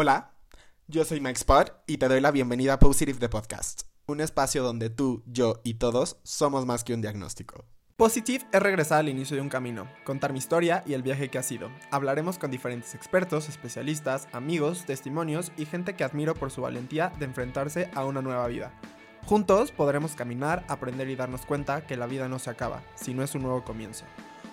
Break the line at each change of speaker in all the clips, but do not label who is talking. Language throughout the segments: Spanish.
Hola, yo soy Mike Spot y te doy la bienvenida a Positive the Podcast, un espacio donde tú, yo y todos somos más que un diagnóstico. Positive es regresar al inicio de un camino, contar mi historia y el viaje que ha sido. Hablaremos con diferentes expertos, especialistas, amigos, testimonios y gente que admiro por su valentía de enfrentarse a una nueva vida. Juntos podremos caminar, aprender y darnos cuenta que la vida no se acaba, sino es un nuevo comienzo.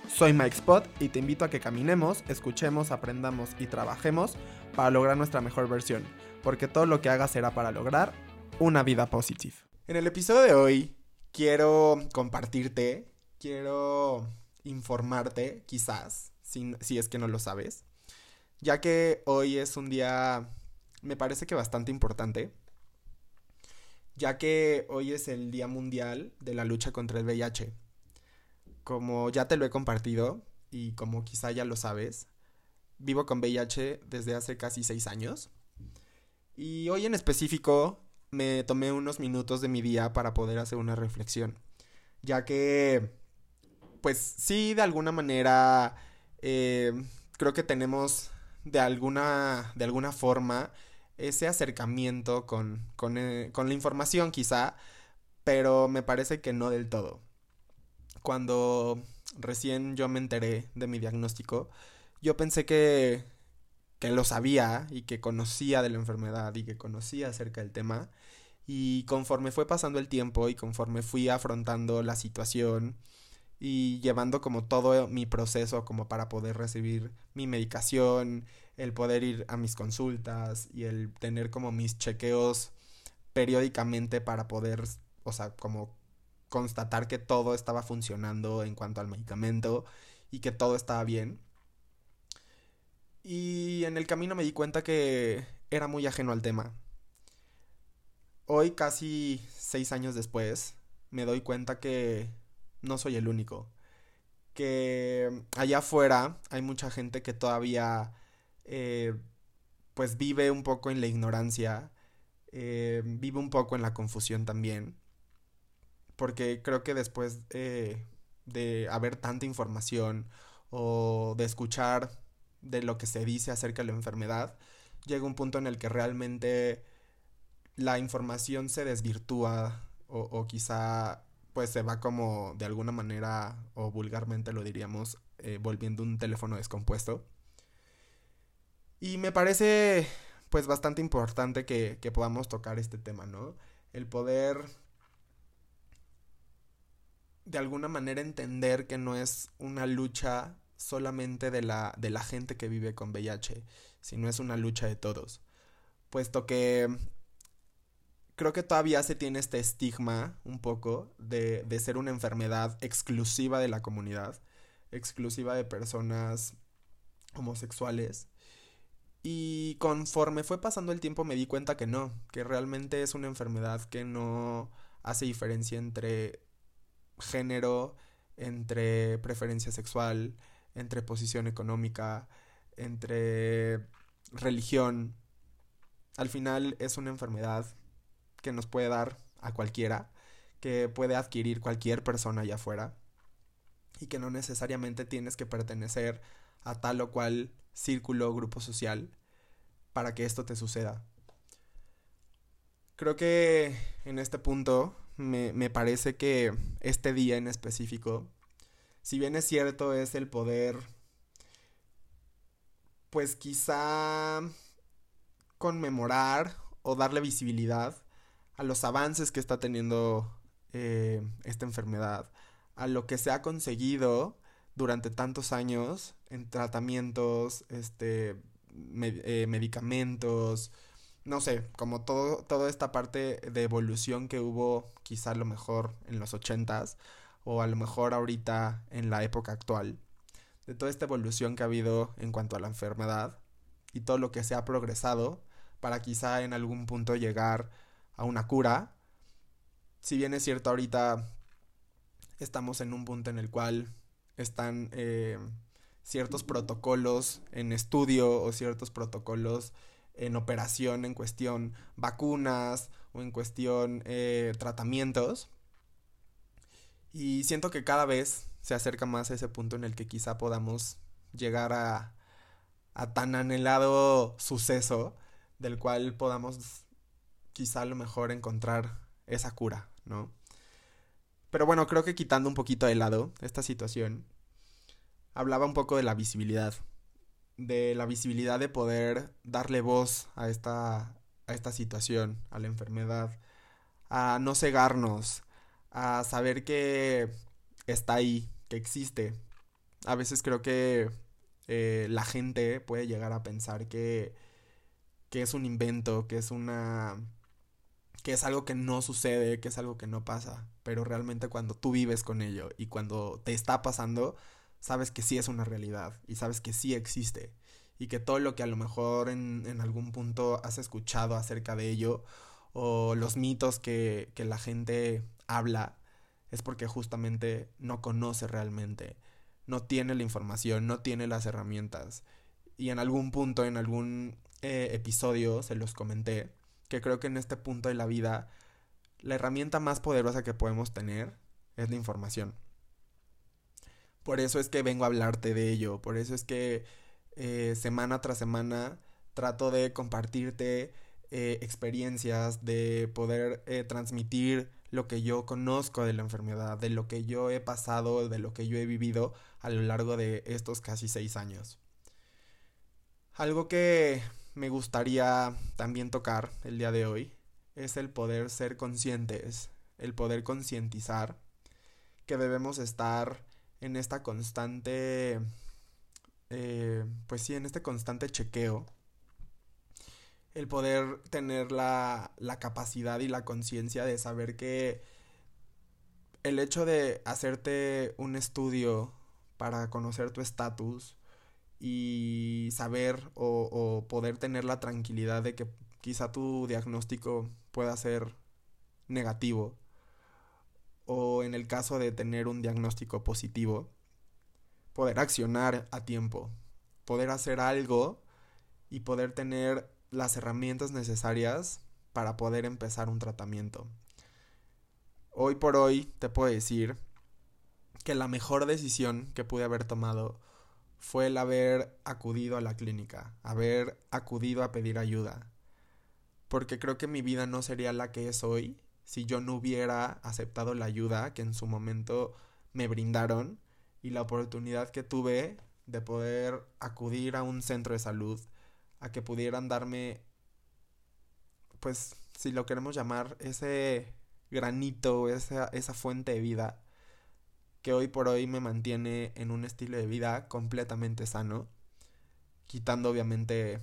Soy Mike Spot y te invito a que caminemos, escuchemos, aprendamos y trabajemos para lograr nuestra mejor versión, porque todo lo que hagas será para lograr una vida positiva. En el episodio de hoy quiero compartirte, quiero informarte, quizás, si, si es que no lo sabes, ya que hoy es un día, me parece que bastante importante, ya que hoy es el Día Mundial de la Lucha contra el VIH como ya te lo he compartido y como quizá ya lo sabes, vivo con VIH desde hace casi seis años. Y hoy en específico me tomé unos minutos de mi día para poder hacer una reflexión. Ya que, pues sí, de alguna manera, eh, creo que tenemos de alguna, de alguna forma ese acercamiento con, con, eh, con la información quizá, pero me parece que no del todo cuando recién yo me enteré de mi diagnóstico, yo pensé que, que lo sabía y que conocía de la enfermedad y que conocía acerca del tema. Y conforme fue pasando el tiempo y conforme fui afrontando la situación y llevando como todo mi proceso como para poder recibir mi medicación, el poder ir a mis consultas y el tener como mis chequeos periódicamente para poder, o sea, como constatar que todo estaba funcionando en cuanto al medicamento y que todo estaba bien. Y en el camino me di cuenta que era muy ajeno al tema. Hoy, casi seis años después, me doy cuenta que no soy el único. Que allá afuera hay mucha gente que todavía eh, pues vive un poco en la ignorancia, eh, vive un poco en la confusión también porque creo que después eh, de haber tanta información o de escuchar de lo que se dice acerca de la enfermedad, llega un punto en el que realmente la información se desvirtúa o, quizá pues se va como de alguna manera o vulgarmente lo diríamos eh, volviendo un teléfono descompuesto. Y me parece pues bastante importante que, que podamos tocar este tema, ¿no? El poder de alguna manera entender que no es una lucha solamente de la, de la gente que vive con VIH, sino es una lucha de todos. Puesto que creo que todavía se tiene este estigma un poco de, de ser una enfermedad exclusiva de la comunidad, exclusiva de personas homosexuales. Y conforme fue pasando el tiempo me di cuenta que no, que realmente es una enfermedad que no hace diferencia entre género, entre preferencia sexual, entre posición económica, entre religión. Al final es una enfermedad que nos puede dar a cualquiera, que puede adquirir cualquier persona allá afuera y que no necesariamente tienes que pertenecer a tal o cual círculo o grupo social para que esto te suceda. Creo que en este punto me, me parece que este día en específico, si bien es cierto, es el poder, pues quizá conmemorar o darle visibilidad a los avances que está teniendo eh, esta enfermedad, a lo que se ha conseguido durante tantos años en tratamientos, este, eh, medicamentos, no sé, como todo, toda esta parte de evolución que hubo quizá a lo mejor en los ochentas o a lo mejor ahorita en la época actual, de toda esta evolución que ha habido en cuanto a la enfermedad y todo lo que se ha progresado para quizá en algún punto llegar a una cura. Si bien es cierto ahorita estamos en un punto en el cual están eh, ciertos protocolos en estudio o ciertos protocolos en operación en cuestión vacunas o en cuestión eh, tratamientos. Y siento que cada vez se acerca más a ese punto en el que quizá podamos llegar a, a tan anhelado suceso del cual podamos quizá a lo mejor encontrar esa cura, ¿no? Pero bueno, creo que quitando un poquito de lado esta situación, hablaba un poco de la visibilidad, de la visibilidad de poder darle voz a esta, a esta situación, a la enfermedad, a no cegarnos, a saber que está ahí, que existe. A veces creo que eh, la gente puede llegar a pensar que, que es un invento, que es una que es algo que no sucede, que es algo que no pasa, pero realmente cuando tú vives con ello y cuando te está pasando, sabes que sí es una realidad y sabes que sí existe y que todo lo que a lo mejor en, en algún punto has escuchado acerca de ello o los mitos que, que la gente habla es porque justamente no conoce realmente, no tiene la información, no tiene las herramientas. Y en algún punto, en algún eh, episodio, se los comenté, que creo que en este punto de la vida, la herramienta más poderosa que podemos tener es la información. Por eso es que vengo a hablarte de ello, por eso es que eh, semana tras semana trato de compartirte eh, experiencias, de poder transmitir lo que yo conozco de la enfermedad, de lo que yo he pasado, de lo que yo he vivido a lo largo de estos casi seis años. Algo que me gustaría también tocar el día de hoy es el poder ser conscientes, el poder concientizar que debemos estar en esta constante, eh, pues sí, en este constante chequeo, el poder tener la, la capacidad y la conciencia de saber que el hecho de hacerte un estudio para conocer tu estatus, y saber o, poder tener la tranquilidad de que quizá tu diagnóstico pueda ser negativo o en el caso de tener un diagnóstico positivo, poder accionar a tiempo, poder hacer algo y poder tener las herramientas necesarias para poder empezar un tratamiento. Hoy por hoy te puedo decir que la mejor decisión que pude haber tomado fue el haber acudido a la clínica, haber acudido a pedir ayuda. Porque creo que mi vida no sería la que es hoy si yo no hubiera aceptado la ayuda que en su momento me brindaron y la oportunidad que tuve de poder acudir a un centro de salud, a que pudieran darme, pues, si lo queremos llamar, ese granito, esa, fuente de vida que hoy por hoy me mantiene en un estilo de vida completamente sano, quitando obviamente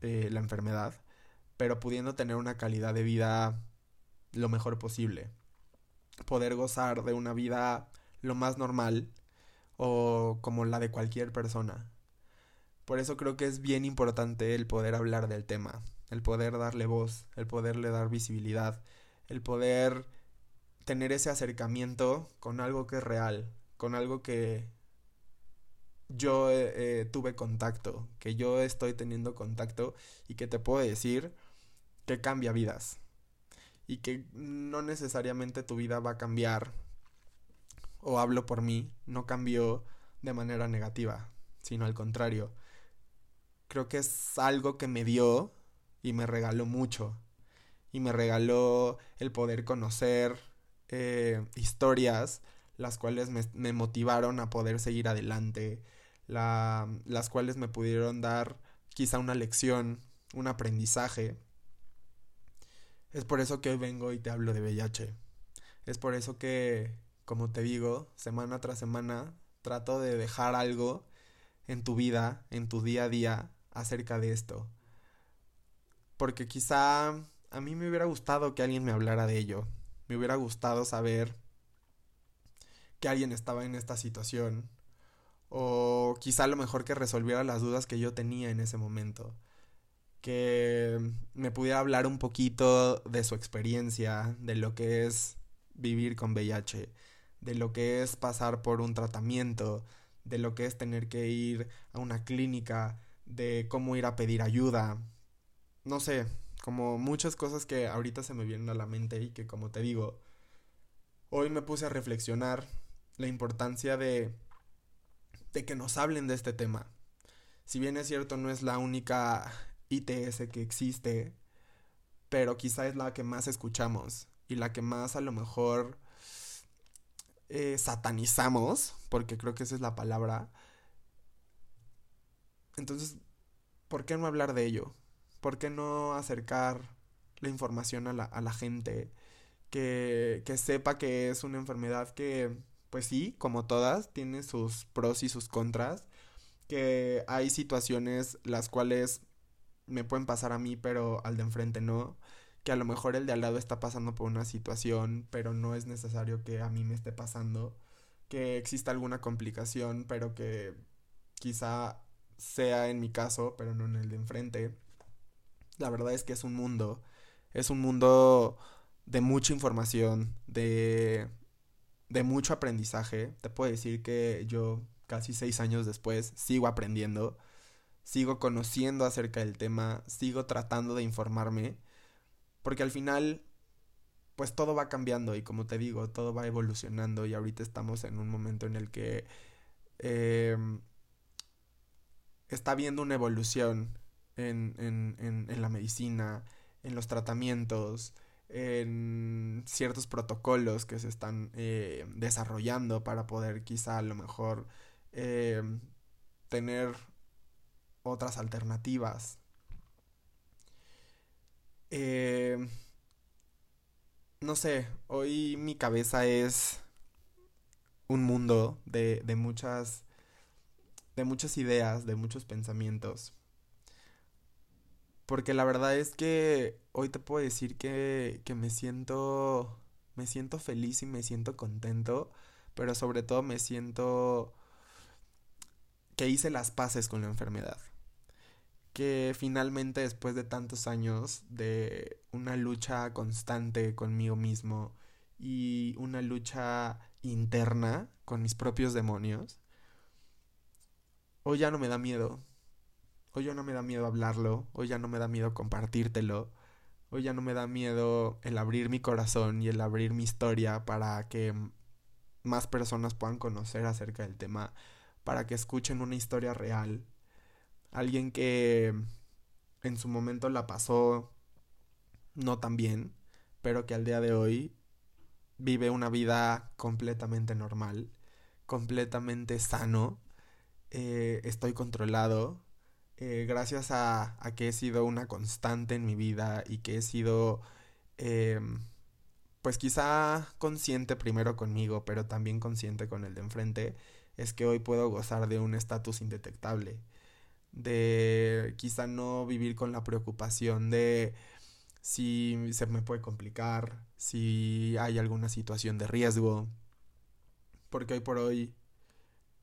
eh, la enfermedad, pero pudiendo tener una calidad de vida lo mejor posible. Poder gozar de una vida lo más normal o como la de cualquier persona. Por eso creo que es bien importante el poder hablar del tema, el poder darle voz, el poderle dar visibilidad, el poder tener ese acercamiento con algo que es real, con algo que yo eh, eh, tuve contacto, que yo estoy teniendo contacto y que te puedo decir que cambia vidas. Y que no necesariamente tu vida va a cambiar, o hablo por mí, no cambió de manera negativa, sino al contrario. Creo que es algo que me dio y me regaló mucho. Y me regaló el poder conocer eh, historias las cuales me, motivaron a poder seguir adelante, las cuales me pudieron dar quizá una lección, un aprendizaje. Es por eso que hoy vengo y te hablo de VIH. Es por eso que, como te digo, semana tras semana trato de dejar algo en tu vida, en tu día a día, acerca de esto. Porque quizá a mí me hubiera gustado que alguien me hablara de ello, me hubiera gustado saber que alguien estaba en esta situación o quizá lo mejor que resolviera las dudas que yo tenía en ese momento. Que me pudiera hablar un poquito de su experiencia, de lo que es vivir con VIH, de lo que es pasar por un tratamiento, de lo que es tener que ir a una clínica, de cómo ir a pedir ayuda. No sé, como muchas cosas que ahorita se me vienen a la mente y que como te digo, hoy me puse a reflexionar la importancia de, de que nos hablen de este tema. Si bien es cierto, no es la única ITS que existe, pero quizá es la que más escuchamos y la que más a lo mejor eh, satanizamos, porque creo que esa es la palabra. Entonces, ¿por qué no hablar de ello? ¿Por qué no acercar la información a la, a la gente? Que, que sepa que es una enfermedad que, pues sí, como todas, tiene sus pros y sus contras. Que hay situaciones las cuales me pueden pasar a mí, pero al de enfrente no. Que a lo mejor el de al lado está pasando por una situación, pero no es necesario que a mí me esté pasando. Que exista alguna complicación, pero que quizá sea en mi caso, pero no en el de enfrente. La verdad es que es un mundo. Es un mundo de mucha información, de, de mucho aprendizaje. Te puedo decir que yo, casi seis años después, sigo aprendiendo sigo conociendo acerca del tema, sigo tratando de informarme, porque al final, pues todo va cambiando y como te digo, todo va evolucionando y ahorita estamos en un momento en el que em, está habiendo una evolución en, en, en, la medicina, en los tratamientos, en ciertos protocolos que se están eh, desarrollando para poder quizá a lo mejor em, tener otras alternativas. Eh, no sé, hoy mi cabeza es un mundo de, de muchas de muchas ideas, de muchos pensamientos. Porque la verdad es que hoy te puedo decir que, que me siento me siento feliz y me siento contento, pero sobre todo me siento que hice las paces con la enfermedad que finalmente después de tantos años de una lucha constante conmigo mismo y una lucha interna con mis propios demonios, hoy ya no me da miedo. Hoy ya no me da miedo hablarlo, hoy ya no me da miedo compartírtelo, hoy ya no me da miedo el abrir mi corazón y el abrir mi historia para que más personas puedan conocer acerca del tema, para que escuchen una historia real, alguien que en su momento la pasó no tan bien, pero que al día de hoy vive una vida completamente normal, completamente sano, eh, estoy controlado, eh, gracias a, que he sido una constante en mi vida y que he sido, eh, pues quizá consciente primero conmigo, pero también consciente con el de enfrente, es que hoy puedo gozar de un estatus indetectable de quizá no vivir con la preocupación de si se me puede complicar, si hay alguna situación de riesgo, porque hoy por hoy,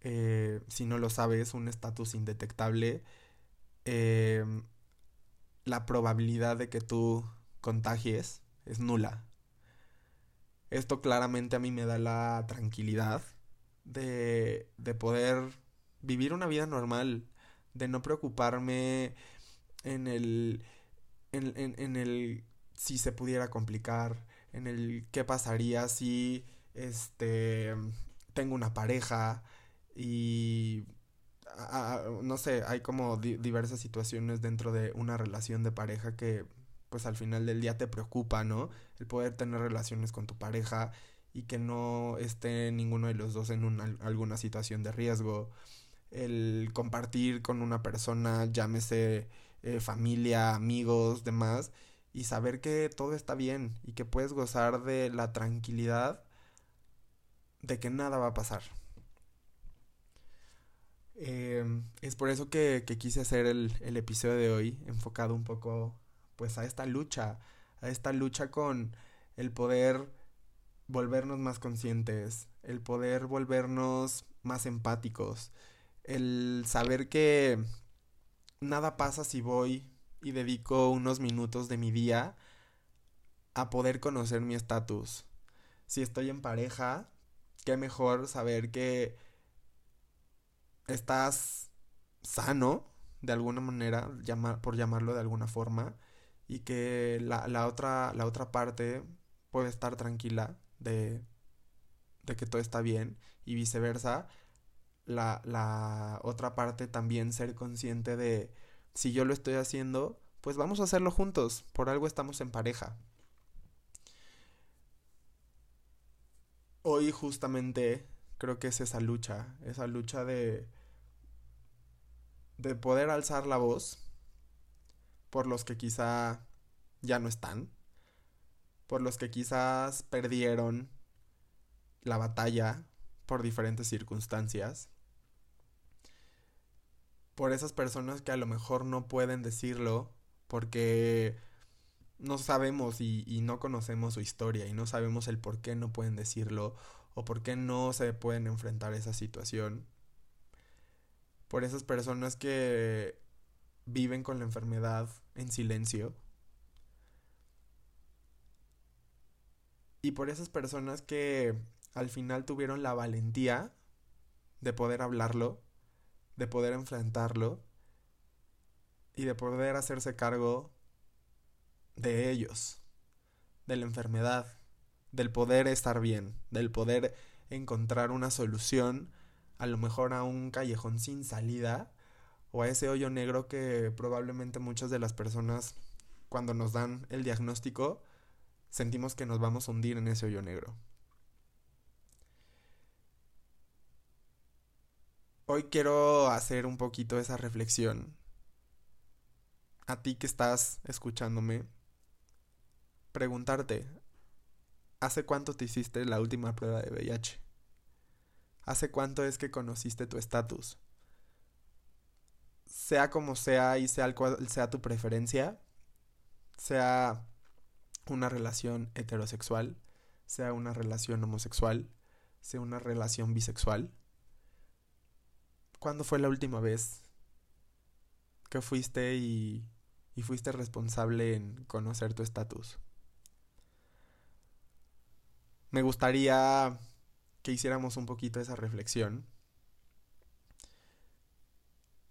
eh, si no lo sabes, un estatus indetectable, eh, la probabilidad de que tú contagies es nula. Esto claramente a mí me da la tranquilidad de, de poder vivir una vida normal de no preocuparme en el, en, el si se pudiera complicar, en el qué pasaría si este tengo una pareja y no sé, hay como diversas situaciones dentro de una relación de pareja que pues al final del día te preocupa, ¿no? El poder tener relaciones con tu pareja y que no esté ninguno de los dos en una, alguna situación de riesgo el compartir con una persona, llámese eh, familia, amigos, demás, y saber que todo está bien y que puedes gozar de la tranquilidad de que nada va a pasar. Em, es por eso que, quise hacer el, el, episodio de hoy enfocado un poco pues a esta lucha, a esta lucha con el poder volvernos más conscientes, el poder volvernos más empáticos, el saber que nada pasa si voy y dedico unos minutos de mi día a poder conocer mi estatus. Si estoy en pareja, qué mejor saber que estás sano, de alguna manera, por llamarlo de alguna forma, y que la, la, otra, la otra parte puede estar tranquila de, de que todo está bien y viceversa la, la otra parte también ser consciente de, Si yo lo estoy haciendo, pues vamos a hacerlo juntos. Por algo estamos en pareja. Hoy justamente creo que es esa lucha, esa lucha de de poder alzar la voz por los que quizá ya no están, por los que quizás perdieron la batalla por diferentes circunstancias, por esas personas que a lo mejor no pueden decirlo porque no sabemos y, y, no conocemos su historia y no sabemos el por qué no pueden decirlo o por qué no se pueden enfrentar a esa situación. Por esas personas que viven con la enfermedad en silencio. Y por esas personas que al final tuvieron la valentía de poder hablarlo, de poder enfrentarlo y de poder hacerse cargo de ellos, de la enfermedad, del poder estar bien, del poder encontrar una solución a lo mejor a un callejón sin salida o a ese hoyo negro que probablemente muchas de las personas cuando nos dan el diagnóstico sentimos que nos vamos a hundir en ese hoyo negro. Hoy quiero hacer un poquito esa reflexión. A ti que estás escuchándome, preguntarte, ¿hace cuánto te hiciste la última prueba de VIH? ¿Hace cuánto es que conociste tu estatus? Sea como sea y sea cual sea tu preferencia, sea una relación heterosexual, sea una relación homosexual, sea una relación bisexual, ¿Cuándo fue la última vez que fuiste y, y fuiste responsable en conocer tu estatus? Me gustaría que hiciéramos un poquito esa reflexión.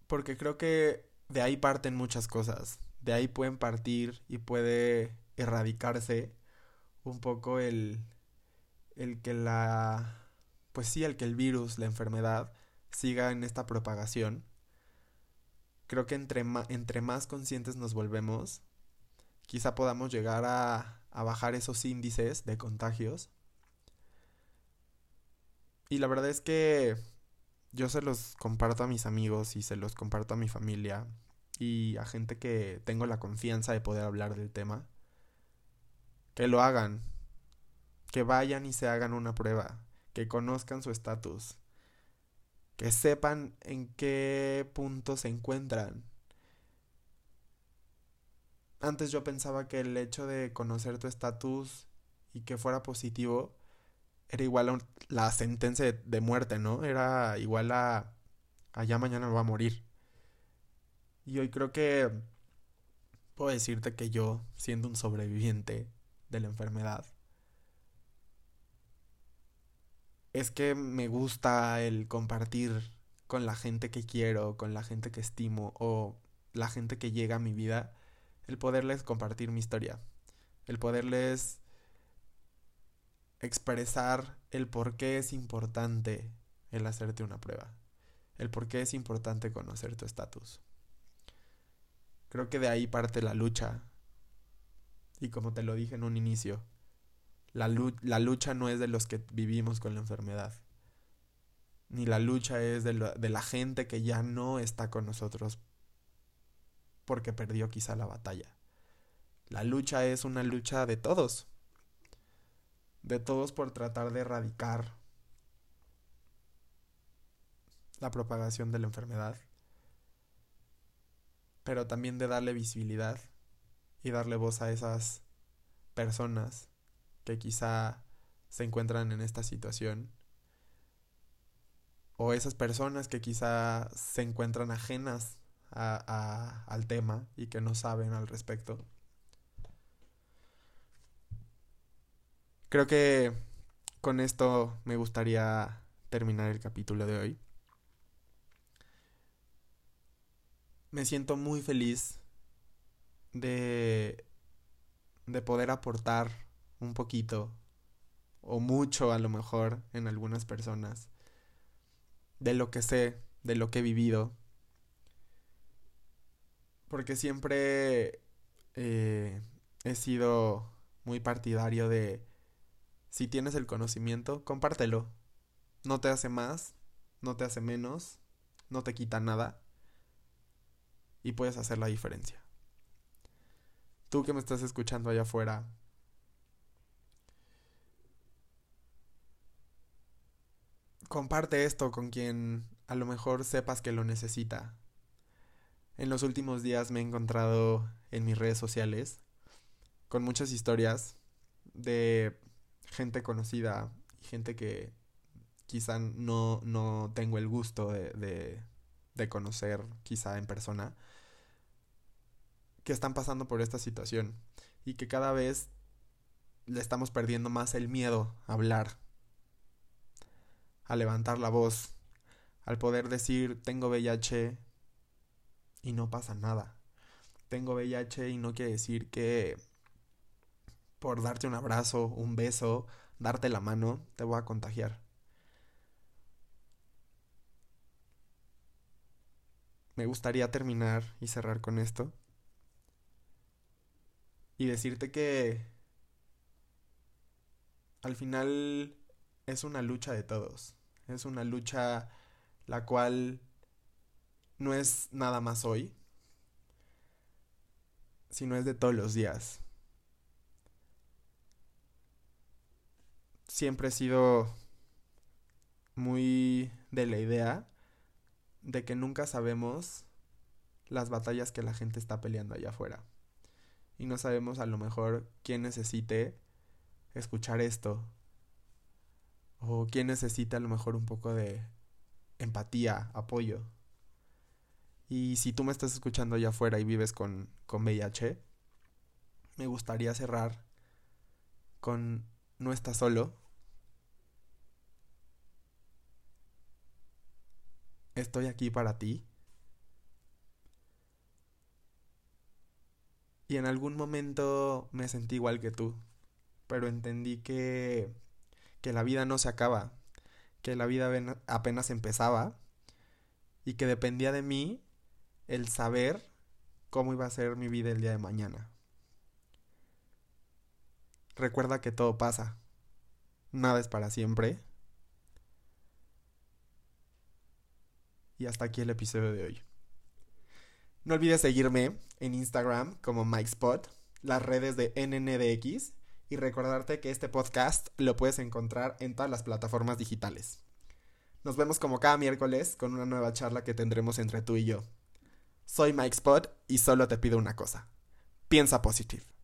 Porque creo que de ahí parten muchas cosas. De ahí pueden partir y puede erradicarse un poco el, el que la... Pues sí, el que el virus, la enfermedad, siga en esta propagación. Creo que entre, más conscientes nos volvemos, quizá podamos llegar a bajar esos índices de contagios. Y la verdad es que yo se los comparto a mis amigos y se los comparto a mi familia y a gente que tengo la confianza de poder hablar del tema. Que lo hagan. Que vayan y se hagan una prueba. Que conozcan su estatus que sepan en qué punto se encuentran. Antes yo pensaba que el hecho de conocer tu estatus y que fuera positivo era igual a la sentencia de, muerte, ¿no? Era igual a allá mañana va a morir. Y hoy creo que puedo decirte que yo, siendo un sobreviviente de la enfermedad, es que me gusta el compartir con la gente que quiero, con la gente que estimo o la gente que llega a mi vida, el poderles compartir mi historia, el poderles expresar el por qué es importante el hacerte una prueba, el por qué es importante conocer tu estatus. Creo que de ahí parte la lucha. Y como te lo dije en un inicio, la, lucha no es de los que vivimos con la enfermedad. Ni la lucha es de, la gente que ya no está con nosotros porque perdió quizá la batalla. La lucha es una lucha de todos. De todos por tratar de erradicar la propagación de la enfermedad. Pero también de darle visibilidad y darle voz a esas personas que quizá se encuentran en esta situación o esas personas que quizá se encuentran ajenas al tema y que no saben al respecto. Creo que con esto me gustaría terminar el capítulo de hoy. Me siento muy feliz de, de poder aportar un poquito o mucho a lo mejor en algunas personas de lo que sé, de lo que he vivido. Porque siempre eh, he sido muy partidario de si tienes el conocimiento, compártelo. No te hace más, no te hace menos, no te quita nada y puedes hacer la diferencia. Tú que me estás escuchando allá afuera, comparte esto con quien a lo mejor sepas que lo necesita. En los últimos días me he encontrado en mis redes sociales con muchas historias de gente conocida y gente que quizá no, no tengo el gusto de, de, de conocer quizá en persona, que están pasando por esta situación y que cada vez le estamos perdiendo más el miedo a hablar, a levantar la voz, al poder decir tengo VIH y no pasa nada. Tengo VIH y no quiere decir que por darte un abrazo, un beso, darte la mano, te voy a contagiar. Me gustaría terminar y cerrar con esto. Y decirte que al final es una lucha de todos. Es una lucha la cual no es nada más hoy, sino es de todos los días. Siempre he sido muy de la idea de que nunca sabemos las batallas que la gente está peleando allá afuera. Y no sabemos a lo mejor quién necesite escuchar esto. O quién necesita a lo mejor un poco de empatía, apoyo. Y si tú me estás escuchando allá afuera y vives con, con VIH, me gustaría cerrar con no estás solo. Estoy aquí para ti. Y en algún momento me sentí igual que tú, pero entendí que, que la vida no se acaba, que la vida apenas empezaba y que dependía de mí el saber cómo iba a ser mi vida el día de mañana. Recuerda que todo pasa, nada es para siempre. Y hasta aquí el episodio de hoy. No olvides seguirme en Instagram como MikeSpot, las redes de NNDX y recordarte que este podcast lo puedes encontrar en todas las plataformas digitales. Nos vemos como cada miércoles con una nueva charla que tendremos entre tú y yo. Soy Mike Spot y solo te pido una cosa. Piensa positivo.